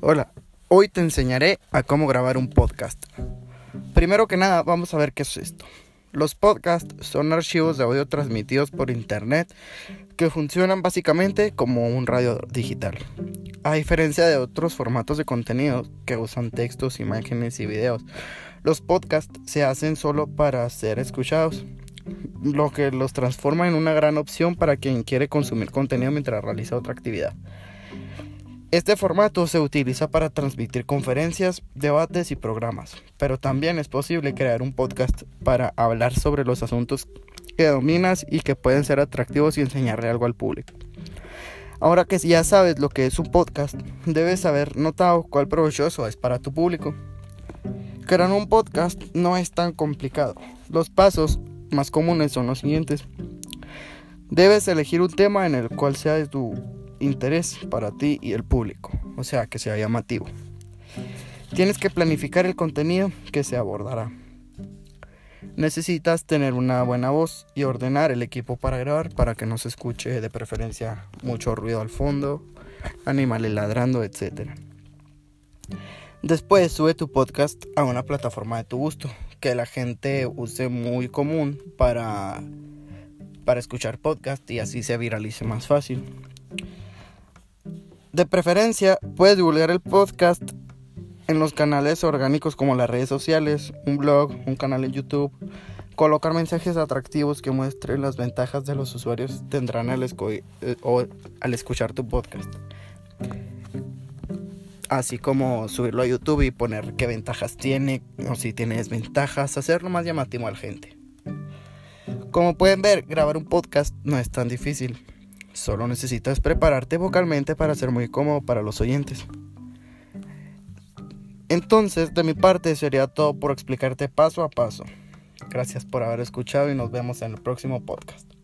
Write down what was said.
Hola, hoy te enseñaré a cómo grabar un podcast. Primero que nada, vamos a ver qué es esto. Los podcasts son archivos de audio transmitidos por internet que funcionan básicamente como un radio digital. A diferencia de otros formatos de contenido que usan textos, imágenes y videos, los podcasts se hacen solo para ser escuchados, lo que los transforma en una gran opción para quien quiere consumir contenido mientras realiza otra actividad. Este formato se utiliza para transmitir conferencias, debates y programas, pero también es posible crear un podcast para hablar sobre los asuntos que dominas y que pueden ser atractivos y enseñarle algo al público. Ahora que ya sabes lo que es un podcast, debes haber notado cuál provechoso es para tu público. Crear un podcast no es tan complicado. Los pasos más comunes son los siguientes. Debes elegir un tema en el cual sea de tu interés para ti y el público, o sea, que sea llamativo. Tienes que planificar el contenido que se abordará. Necesitas tener una buena voz y ordenar el equipo para grabar para que no se escuche de preferencia mucho ruido al fondo, animales ladrando, etc. Después sube tu podcast a una plataforma de tu gusto, que la gente use muy común para, para escuchar podcast y así se viralice más fácil. De preferencia, puedes divulgar el podcast en los canales orgánicos como las redes sociales, un blog, un canal en YouTube. Colocar mensajes atractivos que muestren las ventajas de los usuarios tendrán al, eh, al escuchar tu podcast. Así como subirlo a YouTube y poner qué ventajas tiene o si tiene desventajas, hacerlo más llamativo a la gente. Como pueden ver, grabar un podcast no es tan difícil. Solo necesitas prepararte vocalmente para ser muy cómodo para los oyentes. Entonces, de mi parte sería todo por explicarte paso a paso. Gracias por haber escuchado y nos vemos en el próximo podcast.